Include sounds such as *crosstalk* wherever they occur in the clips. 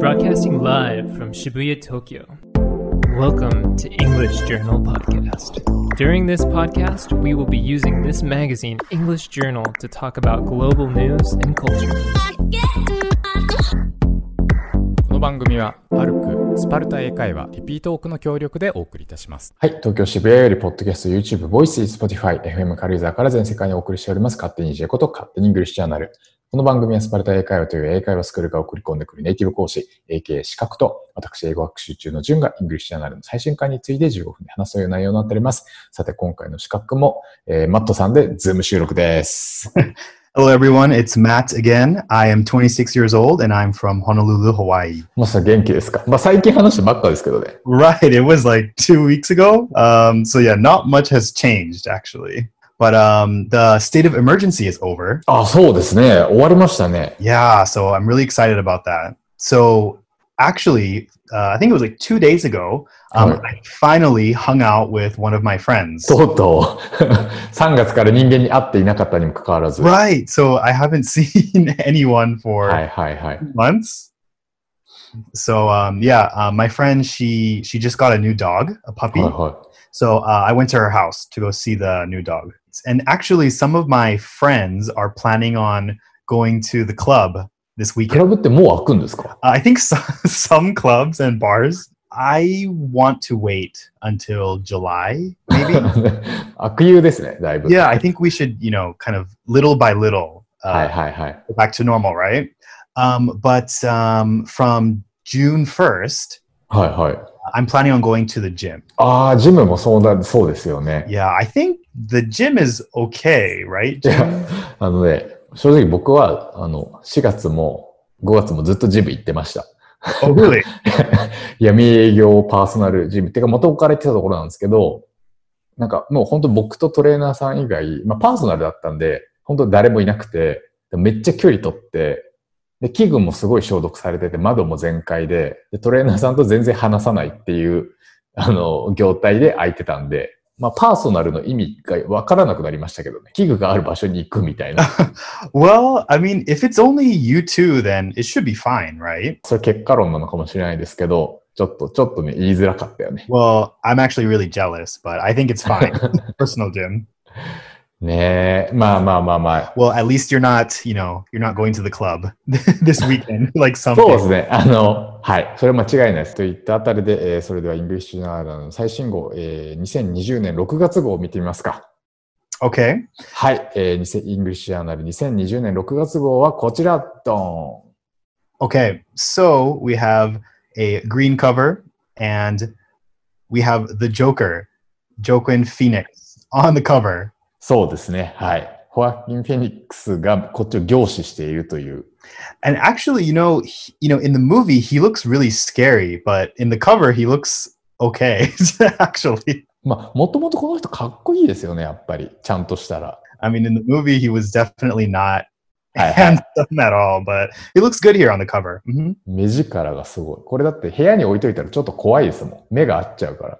Broadcasting live from Shibuya, Tokyo. Welcome to English Journal Podcast. During this podcast, we will be using this magazine, English Journal, to talk about global news and culture. この番組はパルクスパルタ英会話リピートオークの協力でお送りいたしますはい。東京渋谷より、ポッドキャスト、YouTube、ボイス、Spotify、FM 軽井沢から全世界にお送りしております。勝手に J こと勝手にイングリッシュジャーナル。この番組はスパルタ英会話という英会話スクールが送り込んでくるネイティブ講師、AKA 刺客と、私、英語学習中の順がイングリッシュジャーナルの最新回について15分で話すという内容になっております。さて、今回の刺客も、えーマットさんで Zoom 収録です。*laughs* Hello, everyone. It's Matt again. I am 26 years old and I'm from Honolulu, Hawaii. マスター元気ですか？まあ最近話したばっかですけどね。Right. It was like two weeks ago. Um, so, yeah, not much has changed, actually. But um, the state of emergency is over. あ、そうですね。終わりましたね。 Yeah. So, I'm really excited about that. So, actually, uh, I think it was like two days ago, um, Right. I finally hung out with one of my friends. とうとう、3月から人間に会っていなかったにもかかわらず。 Right. So, I haven't seen anyone for はいはいはい。 months. So um, yeah, uh, my friend she she just got a new dog, a puppy. はいは So uh, I went to her house to go see the new dog. And actually, some of my friends are planning on going to the club this い。クラ weekend. ブってもう開くんですか Uh, I think so, *laughs* some clubs and bars. I want to wait until July, maybe. *laughs* 悪友ですね、だいぶ。 yeah, I think we should, you know, kind of little by little はい uh, はいはい。 go back to normal, right? Um, but um, from June 1st, はいはい。I'm planning on going to the gym. ああ、ジムもそうだ、そうですよね。Yeah, I think the gym is okay, right? あのね、正直僕は、あの、4月も5月もずっとジム行ってました。oh, really? *laughs* 闇営業パーソナルジムっていうか元から言ってたところなんですけど、なんかもう本当僕とトレーナーさん以外、まあパーソナルだったんで、本当誰もいなくて、でめっちゃ距離取って、で、器具もすごい消毒されてて、窓も全開でで、トレーナーさんと全然話さないっていう、あの、業態で空いてたんで、まあパーソナルの意味がわからなくなりましたけどね。器具がある場所に行くみたいな。*laughs* well, I mean, if it's only you two, then it should be fine, right? それ結果論なのかもしれないですけど、ちょっと、ちょっとね、言いづらかったよね。Well, I'm actually really jealous, but I think it's fine. *laughs* Personal gym. ねえ、まあまあまあまあ。Well, at least you're not, you know, you're not going to the club this weekend like some そうで.すね。あの、はい。それは間違いないです。といったあたりで、えーそれではイングリッシュジャーナルの最新号、えー2020年6月号を見てみますか。Okay. はい。えー、20イングリッシュジャーナル2020年6月号はこちら、ド Okay. So we have a green cover and we have the Joker, Joaquin Phoenix on the cover. そうですね。はい。ホアキン・フェニックスがこっちを凝視しているという。And actually, you know, he, you know, in the movie he looks really scary, but in the cover he looks okay. actually, まあ、もともとこの人かっこいいですよね、やっぱり。ちゃんとしたら。I mean, in the movie he was definitely not handsome at all, but he looks good here on the cover. Mhm. 目力がすごい。これだって部屋に置いといたらちょっと怖いですもん。目が合っちゃうから。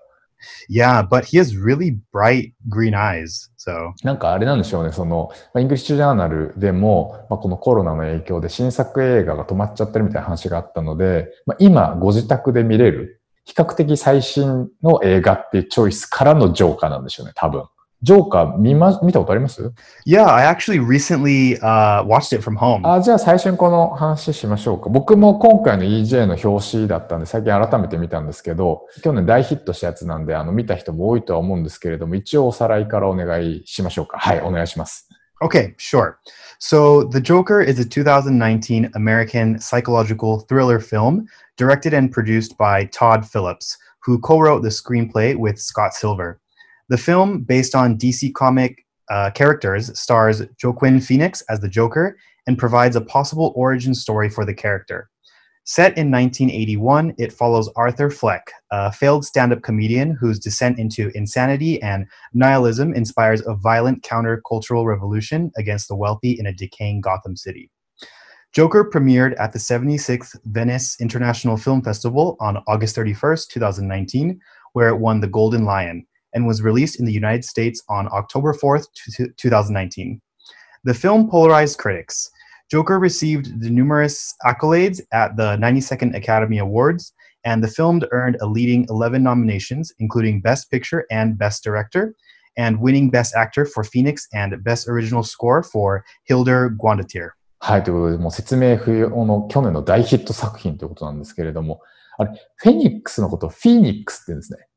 Yeah, but he has really bright green eyes. So なんかあれなんでしょうね、その、イングリッシュジャーナルでも、まあ、このコロナの影響で新作映画が止まっちゃってるみたいな話があったので、まあ、今ご自宅で見れる、比較的最新の映画っていうチョイスからのジョーカーなんでしょうね、多分。ジョーカー見ま、見たことあります yeah, I actually recently uh, watched it from home. あ、じゃあ最初にこの話しましょうか。僕も今回の EJ の表紙だったんで、最近改めて見たんですけど、去年大ヒットしたやつなんで、あの、見た人も多いとは思うんですけれども、一応おさらいからお願いしましょうか。はい、お願いします。Okay, sure. So, The Joker is a 2019 American psychological thriller film directed and produced by Todd Phillips, who co wrote the screenplay with Scott Silver. The film, based on DC comic uh, characters, stars Joaquin Phoenix as the Joker and provides a possible origin story for the character. Set in 1981, it follows Arthur Fleck, a failed stand up comedian whose descent into insanity and nihilism inspires a violent countercultural revolution against the wealthy in a decaying Gotham City. Joker premiered at the 76th Venice International Film Festival on August 31st, 2019, where it won the Golden Lion, and was released in the United States on October 4th, 2019. The film polarized critics. Joker received the numerous accolades at the 92nd Academy Awards, and the film earned a leading 11 nominations, including Best Picture and Best Director, and winning Best Actor for Phoenix and Best Original Score for Hildur Guandatir. はい、ということで、もう説明不要の去年の大ヒット作品ということなんですけれども、あれ、フェニックスのことをフィニックスって言うんですね。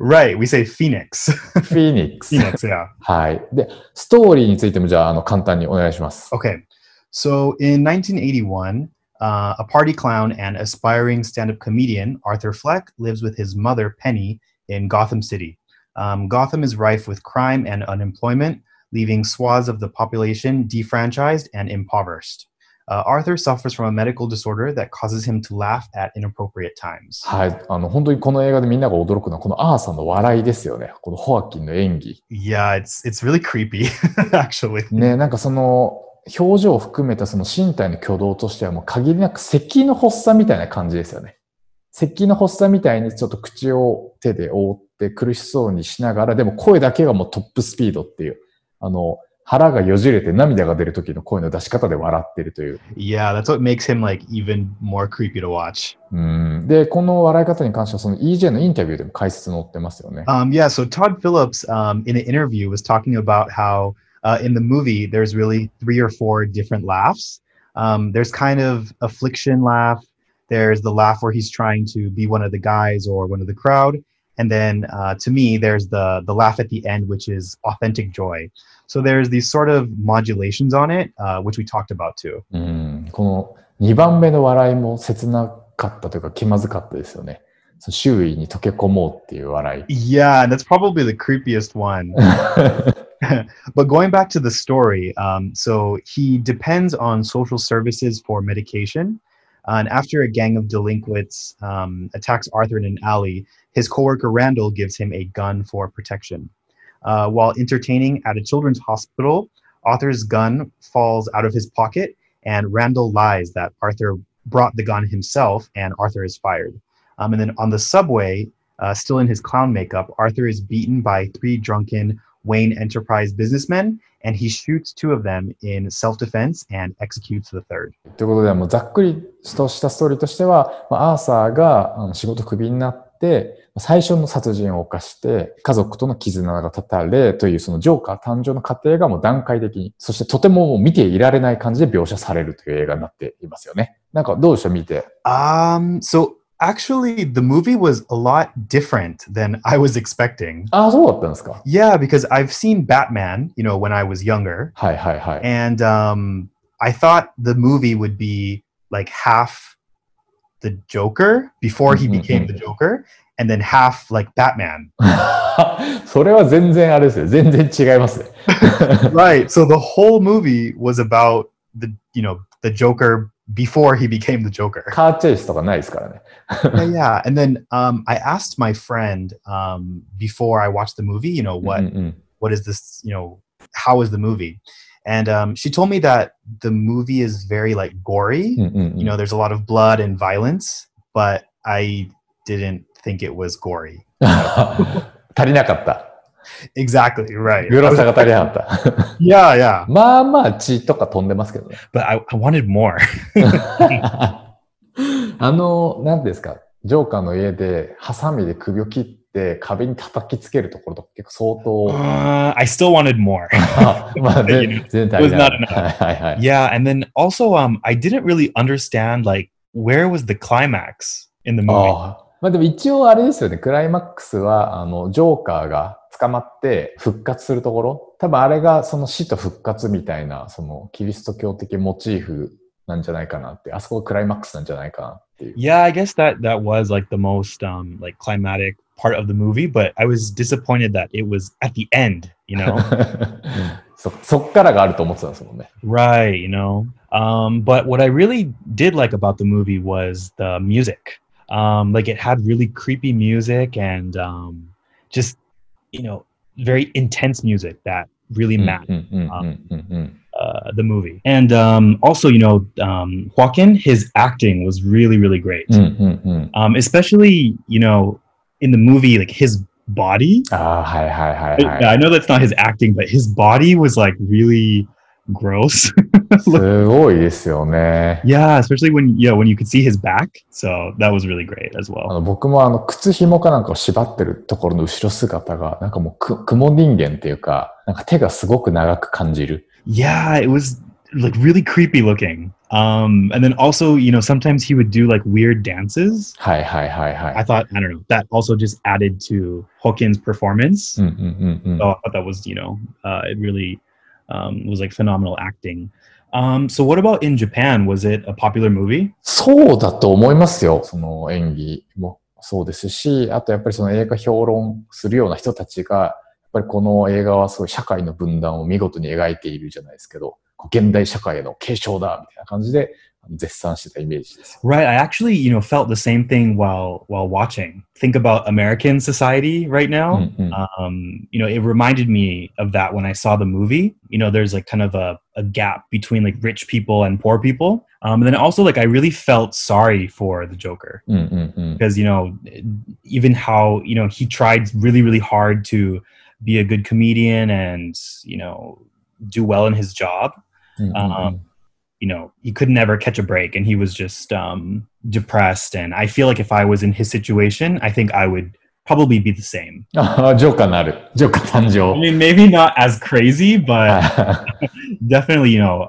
Right, we say Phoenix. *laughs* フィニックス。 Phoenix, yeah. *laughs* はい。で、ストーリーについてもじゃあ、あの、簡単にお願いします。 Okay. So in 1981, uh, a party clown and aspiring stand up comedian, Arthur Fleck, lives with his mother, Penny, in Gotham City. Um, Gotham is rife with crime and unemployment, leaving swaths of the population defranchised and impoverished. Uh, Arthur suffers from a medical disorder that causes him to laugh at inappropriate times. はい。あの、本当にこの映画でみんなが驚くのは、このアーサーの笑いですよね。このホアキンの演技。Yeah, it's it's really creepy, *laughs* actually. ね、なんかその、表情を含めたその身体の挙動としてはもう限りなく咳の発作みたいな感じですよね。咳の発作みたいにちょっと口を手で覆って苦しそうにしながら、でも声だけがもうトップスピードっていう、あの、腹がよじれて涙が出る時の声の出し方で笑ってるという。Yeah, that's what makes him like even more creepy to watch. うんで、この笑い方に関してはその EJ のインタビューでも解説載ってますよね。Um, yeah, so Todd Phillips um, in an interview was talking about how uh, in the movie there's really three or four different laughs. Um, there's kind of affliction laugh. There's the laugh where he's trying to be one of the guys or one of the crowd, and then uh, to me there's the the laugh at the end, which is authentic joy. So there's these sort of modulations on it, uh, which we talked about too. うん、この2番目の笑いも切なかったというか気まずかったですよね。その周囲に溶け込もうっていう笑い。 Yeah, and that's probably the creepiest one. *laughs* but going back to the story, um, so he depends on social services for medication. and after a gang of delinquents um, attacks Arthur in an alley, his coworker Randall gives him a gun for protection. Uh, while entertaining at a children's hospital, Arthur's gun falls out of his pocket, and Randall lies that Arthur brought the gun himself, and Arthur is fired. Um, and then on the subway, uh, still in his clown makeup, Arthur is beaten by three drunken Wayne Enterprise businessmen, and he shoots two of them in self defense and executes the third. ということで、もうざっくりとしたストーリーとしては、まあ、アーサーがあの仕事クビになって、 最初の殺人を犯して、家族との絆が断たれというそのジョーカー誕生の過程がもう段階的に、そしてとても見ていられない感じで描写されるという映画になっていますよね。なんかどうでした見て。Um, so actually, the movie was a lot different than I was expecting. ああ、そうだったんですか Yeah, because I've seen Batman, you know, when I was younger, はいはいはい。and um, I thought the movie would be like half the Joker before he Mhm, became the Joker, and then half like Batman. *laughs* それは全然あれですよ。全然違いますね。 *laughs* right. So the whole movie was about the, you know, the Joker before he became the Joker. カーチェイスとかないですからね。 yeah, *laughs* yeah. And then um, I asked my friend um, before I watched the movie, you know, what うんうん what is this, you know, how is the movie? And um, she told me that the movie is very like gory. うんうんうん You know, there's a lot of blood and violence, but I didn't think it was gory. 足りなかった。Exactly right. グロさが足りなかった。Yeah, yeah. まあまあ血とか飛んでますけどね。But I, I wanted more. あの、なんていうんですか、ジョーカーの家でハサミで首を切って壁に叩きつけるところとか結構相当、Uh, I still wanted more. あまあ全然足りな it was not い。はいはいはい。yeah, and then also um I didn't really understand like where was the climax in the movie. まあでも一応あれですよね、クライマックスは、あの、ジョーカーが捕まって復活するところ、多分あれがその死と復活みたいな、そのキリスト教的モチーフなんじゃないかなって、あそこがクライマックスなんじゃないかなっていう。Yeah, I guess that that was like the most um like climatic part of the movie, but I was disappointed that it was at the end, you know. そ、そっからがあると思ってたんですもんね。right, you know. Um but what I really did like about the movie was the music. Um, like it had really creepy music and um, just you know very intense music that really mm, matched mm, mm, um, uh, the movie. And um, also, you know, um, Joaquin, his acting was really really great, um, especially you know in the movie like his body. Ah, hi, hi, hi, hi. I know that's not his acting, but his body was like really gross. *laughs* すごいですよね。 yeah, especially when yeah when you could see his back. So that was really great as あ well. の僕もあの靴紐かなんかを縛ってるところの後ろ姿が、なんかもうく雲人間っていうか、なんか手がすごく長く感じる。 Yeah, it was like really creepy looking. Um, and then also, you know, sometimes he would do like weird dances. はいはいはいは I い。 thought, I don't know, that also just added to Hokin's performance. うんうんうんうん So I thought that was, you know, uh, it really um, was like phenomenal acting. Um, so what about in Japan? Was it a popular movie? そうだと思いますよ。その演技もそうですし、あとやっぱりその映画評論するような人たちが、やっぱりこの映画はそういう社会の分断を見事に描いているじゃないですけど、現代社会への継承だみたいな感じで絶賛してたイメージですよ。 Right. I actually, you know, felt the same thing while while watching. Think about American society right う now. んうん um, you know, it reminded me of that when I saw the movie. You know, there's like kind of a, a gap between like rich people and poor people. Um, and then also like I really felt sorry for the Joker うんうんうん。 because you know, even how you know he tried really really hard to be a good comedian and you know do well in his job. うんうんうん Um, you know he could never catch a break and he was just um, depressed and i feel like if i was in his situation i think i would probably be the same *laughs* joker i mean maybe not as crazy but *laughs* definitely you know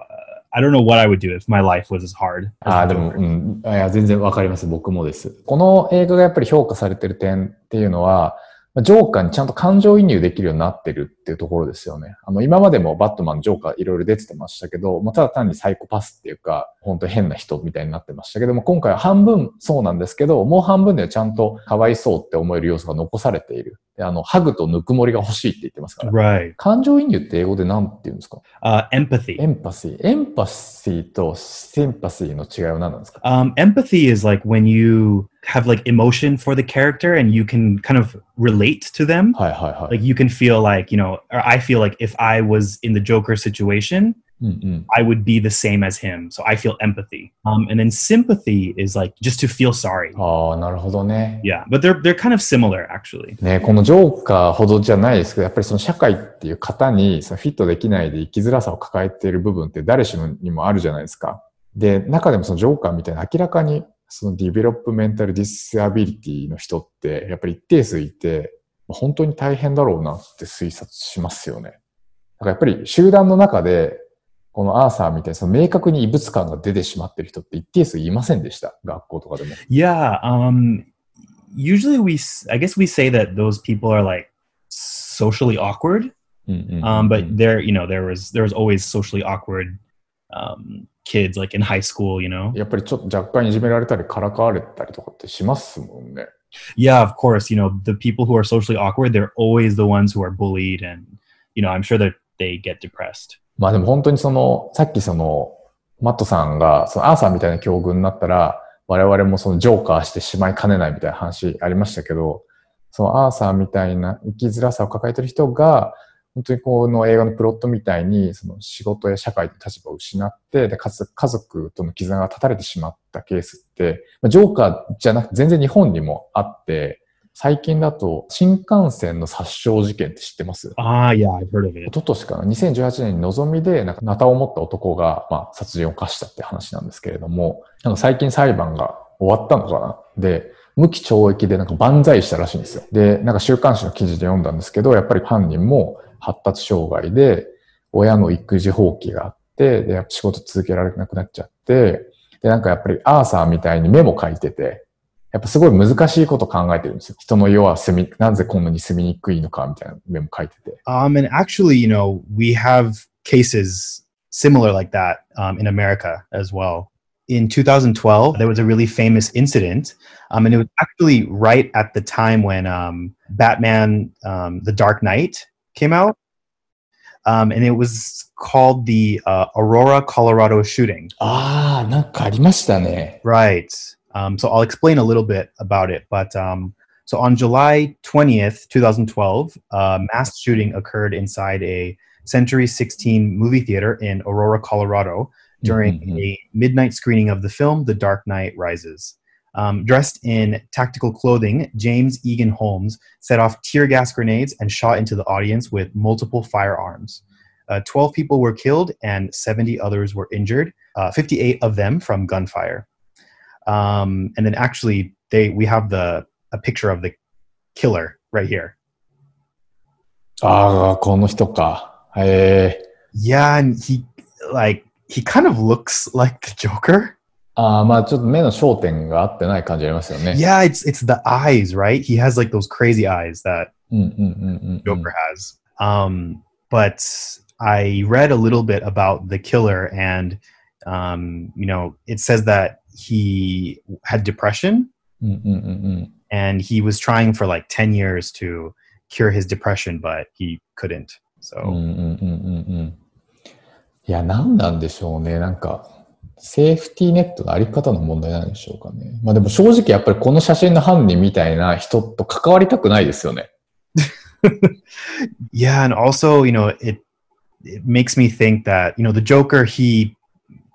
I don't know what I would do if my life was as hard. ああ、でも、うん。いや、全然わかります。僕もです。この映画がやっぱり評価されてる点っていうのは、ジョーカーにちゃんと感情移入できるようになってるっていうところですよね。あの、今までもバットマン、ジョーカーいろいろ出てましたけど、まあ、ただ単にサイコパスっていうか、本当変な人みたいになってましたけども、今回は半分そうなんですけど、もう半分ではちゃんとかわいそうって思える要素が残されている。あの、ハグとぬくもりが欲しいって言ってますから。Right. 感情移入って英語で何て言うんですか、uh, ?empathy. Empathy. Empathy と sympathy の違いは何なんですか、um, ?empathy is like when you have like emotion for the character and you can kind of relate to them. はいはいはい。Like you can feel like, you know, or I feel like if I was in the Joker situation, うんうん。I would be the same as him. So I feel empathy. Um, and then sympathy is like just to feel sorry. ああ、なるほどね。Yeah, but they're they're kind of similar actually. ね、このジョーカーほどじゃないですけど、やっぱりその社会っていう型にそのフィットできないで生きづらさを抱えている部分って誰しもにもあるじゃないですか。で、中でもそのジョーカーみたいな明らかにその developmental disability の人ってやっぱり一定数いて、本当に大変だろうなって推察しますよね。だからやっぱり集団の中で、このアーサーみたいにその明確に異物感が出てしまってる人って一定数いませんでした。学校とかでも。Yeah. Um, usually we, I guess we say that those people are like socially awkward. Um, but there, you know, there was there was always socially awkward um, kids like in high school. You know. やっぱりちょっと若干いじめられたりからかわれたりとかってしますもんね。Yeah, of course. You know, the people who are socially awkward, they're always the ones who are bullied, and you know, I'm sure that they get depressed. まあでも本当にその、さっきその、マットさんが、そのアーサーみたいな境遇になったら、我々もそのジョーカーしてしまいかねないみたいな話ありましたけど、そのアーサーみたいな生きづらさを抱えてる人が、本当にこの映画のプロットみたいに、その仕事や社会の立場を失って、で、かつ家族との絆が断たれてしまったケースって、ジョーカーじゃなくて全然日本にもあって、最近だと新幹線の殺傷事件って知ってます？Ah, yeah, I've heard of 一 it. 昨年かな ?2018 年に望みで、なんか、ナタを持った男が、まあ、殺人を犯したって話なんですけれども、なんか最近裁判が終わったのかな？で、無期懲役でなんか万歳したらしいんですよ。で、なんか週刊誌の記事で読んだんですけど、やっぱり犯人も発達障害で、親の育児放棄があって、で、やっぱ仕事続けられなくなっちゃって、で、なんかやっぱりアーサーみたいにメモ書いてて、やっぱすごい難しいこと考えてるんですよ。人の世は住み、なぜこんなに住みにくいのかみたいなメモ書いてて。Um, and actually, you know, we have cases similar like that um, in America as well. In 2012, there was a really famous incident, um, and it was actually right at the time when um, Batman: um, The Dark Knight came out, um, and it was called the uh, Aurora, Colorado shooting. ああ、なんかありましたね。Right. Um, so I'll explain a little bit about it. But um, so on July 20th, 2012, a mass shooting occurred inside a Century 16 movie theater in Aurora, Colorado during Mhm. a midnight screening of the film The Dark Knight Rises. Um, dressed in tactical clothing, James Egan Holmes set off tear gas grenades and shot into the audience with multiple firearms. Uh, 12 people were killed and 70 others were injured, uh, 58 of them from gunfire. Um, and then actually, they we have the a picture of the killer right here. ああ、この人か。へえ。 Yeah, and he like he kind of looks like the Joker. ああ、まあちょっと目の焦点が合ってない感じありますよね。 Yeah, it's it's the eyes, right? He has like those crazy eyes that うんうんうんうんうん。 Joker has. Um, but I read a little bit about the killer, and um, you know, it says that he had depression, うんうんうんうん。 and he was trying for like ten years to cure his depression, but he couldn't. So うんうんうんうんうん。いや、何なんでしょうね。なんか、セーフティーネットのあり方の問題なんでしょうかね。まあでも正直やっぱりこの写真の犯人みたいな人と関わりたくないですよね。 *laughs* yeah, and also, you know, it it makes me think that you know the Joker he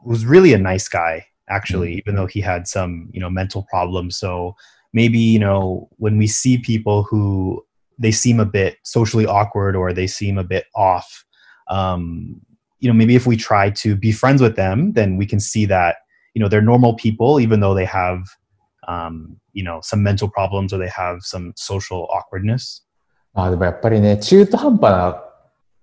was really a nice guy actually, even though he had some you know mental problems. So maybe you know when we see people who they seem a bit socially awkward or they seem a bit off, um, you know, maybe if we try to be friends with them, then we can see that you know they're normal people, even though they have um, you know some mental problems or they have some social awkwardness. まあでもやっぱりね、中途半端な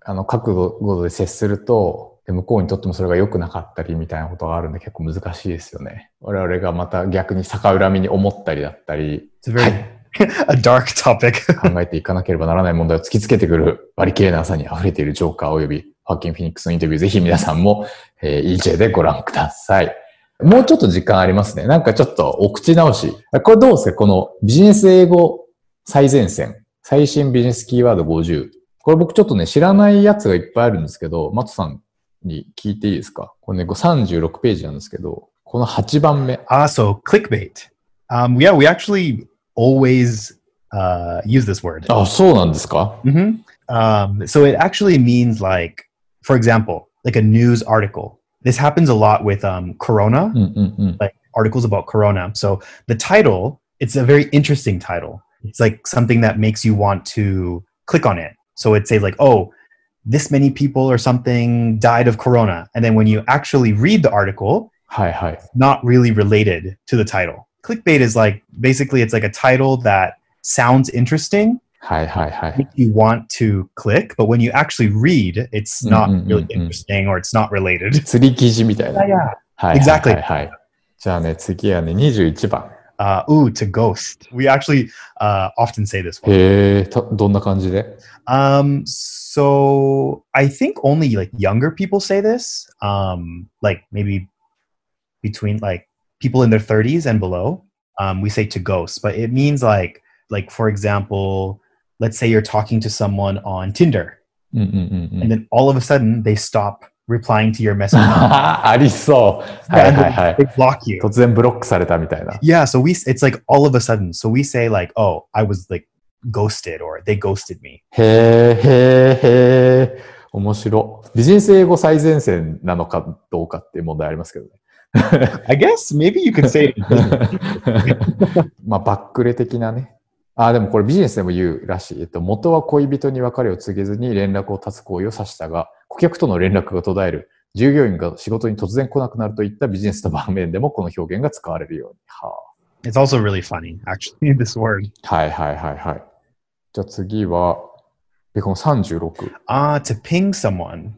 あの覚悟で接すると、 で向こうにとってもそれが良くなかったりみたいなことがあるんで結構難しいですよね。我々がまた逆に逆恨みに思ったりだったり、It's a very *laughs* a dark topic. *laughs* 考えていかなければならない問題を突きつけてくる割り切れなさに溢れているジョーカー及びファッキン・フィニックスのインタビュー、ぜひ皆さんも、えー EJ でご覧ください。もうちょっと時間ありますね。なんかちょっとお口直し。これどうですかこのビジネス英語最前線。最新ビジネスキーワード50。これ僕ちょっとね、知らないやつがいっぱいあるんですけど、マトさんに聞いていいですかこれね、36ページなんですけど、この8番目。 Ah, so clickbait. Um, yeah, we actually always uh, use this word. あ、そうなんですか hmm Um, so it actually means like, for example, like a news article. This happens a lot with um, Corona, うんうんうん。 like articles about Corona. So the title, it's a very interesting title. It's like something that makes you want to click on it. So it says like, oh, this many people or something died of Corona. And then when you actually read the article, はいはい。 not really related to the title. Clickbait is like basically it's like a title that sounds interesting, はいはいはい。 makes you want to click, but when you actually read, it's Mm, not mm, mm, really mm. interesting or it's not related. *laughs* 釣り記事みたいな。 yeah. はい。 Exactly. はいはいはい。じゃあね、次はね、21番。 Uh, ooh, to ghost. We actually uh, often say this one. へえ、たどんな感じで Um, so I think only like younger people say this. Um, like maybe between like people in their 30s and below. Um, we say to ghost, but it means like like for example, let's say you're talking to someone on Tinder, うんうんうんうん and then all of a sudden they stop replying to your message. ありそう。はいはいは they い。block you. 突然ブロックされたみたいな。Yeah, so we it's like all of a sudden. So we say like, "Oh, I was like ghosted," or "They ghosted me." へえ、へえ、へえ。面白。ビジネス英語最前線なのかどうかっていう問題ありますけどね。I guess maybe you could say. まあ、バックレ的なね。あ、でもこれビジネスでも言うらしい。えっと、元は恋人に別れを告げずに連絡を絶つ行為を指したが、顧客との連絡が途絶える。従業員が仕事に突然来なくなるといったビジネスの場面でもこの表現が使われるように。は It's also really funny, actually, this word. あ、はいはいはいはい。じゃあ次は、でこの36。Ah, to ping someone.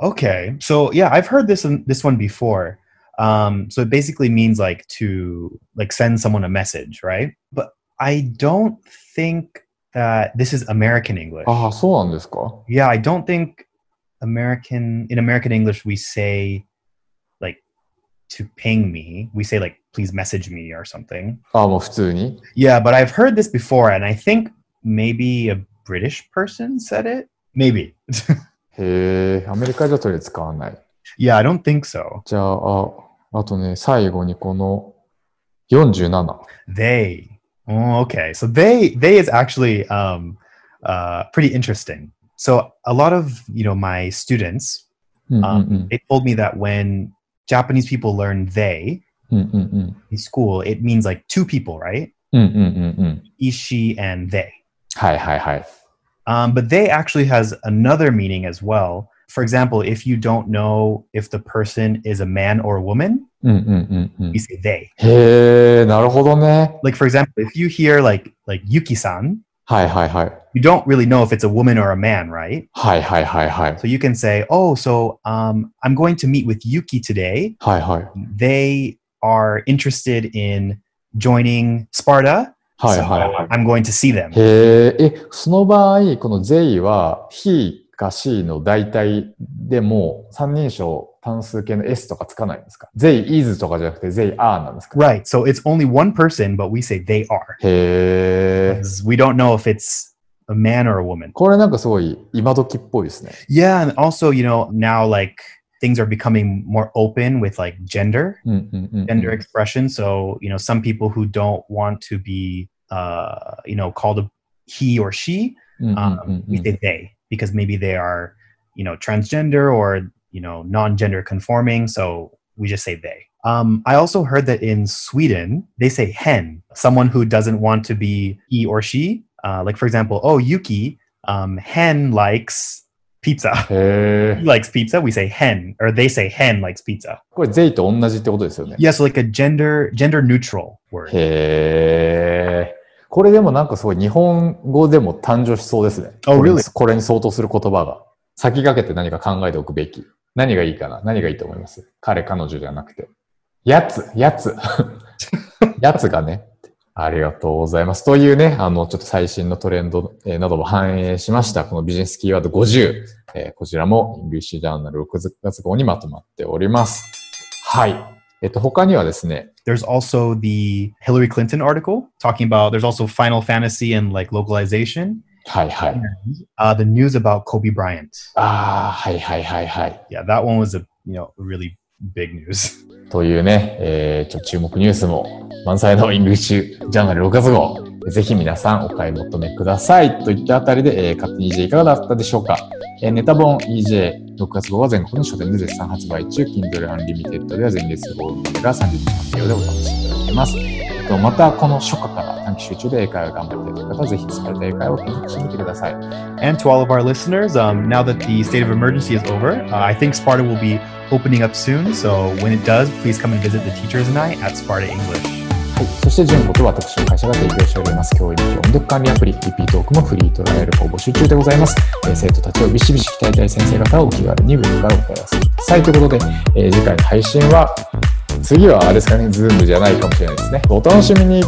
Okay, so yeah, I've heard this this one before. Um, so it basically means like to like send someone a message, right? But I don't think that this is American English. ああ、そうなんですか Yeah, I don't think American in American English we say like to ping me. We say like please message me or something. ああ、もう普通に Yeah, but I've heard this before, and I think maybe a British person said it. Maybe. *laughs* へえ、アメリカだと使わない。 yeah, I don't think so. じゃあ、ああとね、最後にこの47。 They. Oh, okay. So they they is actually um, uh, pretty interesting. So a lot of you know my students, mm-hmm. um, mm, mm. they told me that when Japanese people learn they mm-hmm. in school, it means like two people, right? Ishi and they. Hi, hi, hi. Um, but they actually has another meaning as well. For example, if you don't know if the person is a man or a woman, you say they. Hey, Like for example, if you hear like like Yuki-san, hi, hi, hi you don't really know if it's a woman or a man, right? はいはいはいはい。 So you can say, "Oh, so um, I'm going to meet with Yuki today. はいはい。 They are interested in joining Sparta. はい so はいはい。 I'm going to see them." へえ、え、その場合、この they は he か she の代替でも三人称単数形の s とかつかないんですか ?they is とかじゃなくて they are なんですか Right. So it's only one person, but we say they are. へえ。 Because we don't know if it's a man or a woman. これなんかすごい今時っぽいですね。 Yeah, and also, you know, now like things are becoming more open with like gender, うんうんうんうん gender expression. So, you know, some people who don't want to be uh, you know, called a he or she, うんうんうん um, う we ん say they because maybe they are, you know, transgender or, you know, non-gender conforming, so we just say they. Um, I also heard that in Sweden, they say hen, someone who doesn't want to be he or she. Uh, like, for example, oh, Yuki, um, hen likes pizza. へ He え。likes pizza. We say hen, or they say hen likes pizza. これ they と同じってことですよね。Yeah, so like a gender gender neutral word. へえ。これでもなんかすごい日本語でも誕生しそうですね。Oh, really? これに相当する言葉が。先駆けて何か考えておくべき。何がいいかな何がいいと思います彼、彼女じゃなくて。やつ、やつ。やつがね。ありがとうございます。というね、あの、ちょっと最新のトレンドえーなども反映しました。このビジネスキーワード50。えーこちらも English Journal 6月号にまとまっております。はい。えっと、他にはですね、There's also the Hillary Clinton article talking about there's also Final Fantasy and like localization. はいはい。Uh, the news about Kobe Bryant. ああ、はいはいはいはい。Yeah, that one was a you know really big news. *laughs* というね、えー、ちょ注目ニュースも満載のイングリッシュジャーナル6月号。ぜひ皆さんお買い求めください。といったあたりで、えー、勝手に EJ いかがだったでしょうか、えーネタ本 EJ6 月号は全国の書店で絶賛発売中。Kindle Unlimited では前月号が30日間無料でお試しいただけます。えっと、またこの初夏から短期集中で英会話を頑張っている方はぜひスパルタ英会話を検索してみてください。And to all of our listeners, um, now that the state of emergency is over, uh, I think Sparta will be opening up soon. So when it does, please come and visit the teachers and I at Sparta English. はい。そして、純子と私の会社が提供しております教員音読管理アプリ、リピートークもフリートライアルを募集中でございます。えー生徒たちをビシビシ鍛えたい先生方はお気軽にウェブからお問い合わせください。ということで、えー次回の配信は、次はあれですかね、ズームじゃないかもしれないですね。お楽しみに